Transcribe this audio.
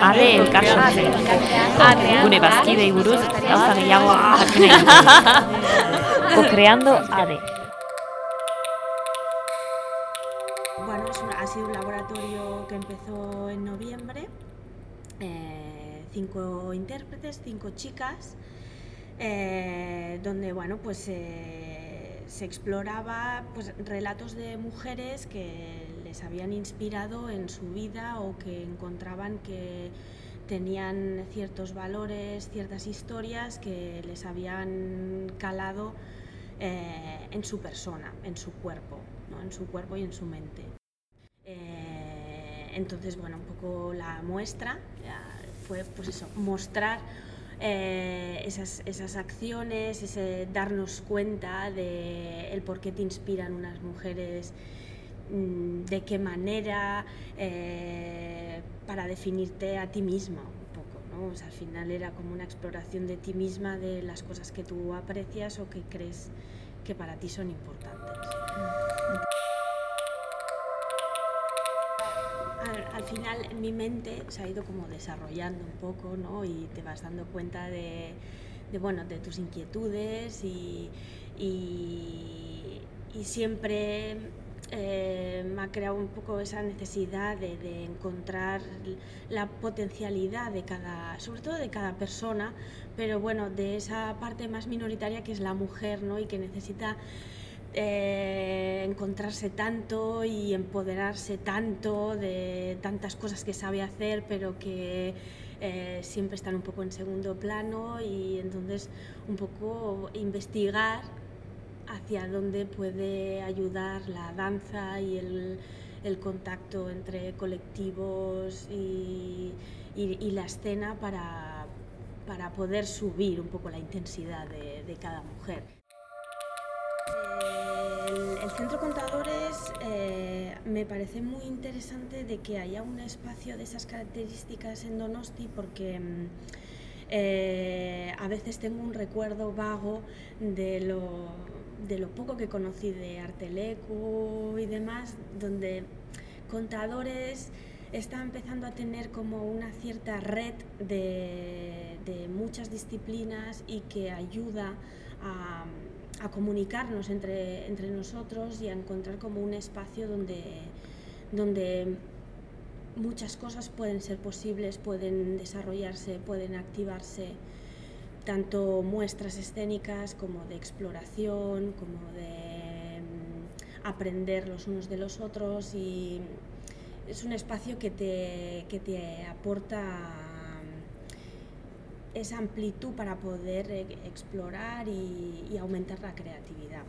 Ade elkarsortze. Gure bazkidei buruz gauza gehiago. Co-creando ADE. Bueno, ha sido un laboratorio que empezó en noviembre. eh, cinco intérpretes, cinco chicas, eh, donde bueno, pues eh, se exploraba pues, relatos de mujeres que les habían inspirado en su vida o que encontraban que tenían ciertos valores, ciertas historias que les habían calado eh, en su persona, en su cuerpo, ¿no? en su cuerpo y en su mente. Eh, entonces, bueno, un poco la muestra fue pues eso, mostrar eh, esas, esas acciones, ese darnos cuenta de el por qué te inspiran unas mujeres, de qué manera, eh, para definirte a ti misma un poco. ¿no? O sea, al final era como una exploración de ti misma, de las cosas que tú aprecias o que crees que para ti son importantes. Al, al final en mi mente se ha ido como desarrollando un poco, ¿no? Y te vas dando cuenta de, de, bueno, de tus inquietudes y, y siempre eh, me ha creado un poco esa necesidad de, de encontrar la potencialidad de cada, sobre todo de cada persona, pero bueno, de esa parte más minoritaria que es la mujer, ¿no? Y que necesita eh, encontrarse tanto y empoderarse tanto de tantas cosas que sabe hacer, pero que eh, siempre están un poco en segundo plano y entonces un poco investigar hacia dónde puede ayudar la danza y el, contacto entre colectivos y, la escena para, para poder subir un poco la intensidad de, cada mujer. El, el Centro Contadores eh, me parece muy interesante de que haya un espacio de esas características en Donosti porque mm, eh, a veces tengo un recuerdo vago de lo, de lo poco que conocí de Artelecu y demás, donde contadores está empezando a tener como una cierta red de, de muchas disciplinas y que ayuda a, a comunicarnos entre, entre nosotros y a encontrar como un espacio donde, donde muchas cosas pueden ser posibles, pueden desarrollarse, pueden activarse, tanto muestras escénicas como de exploración, como de mm, aprender los unos de los otros y es un espacio que te, que te aporta mm, esa amplitud para poder eh, explorar y, y aumentar la creatividad.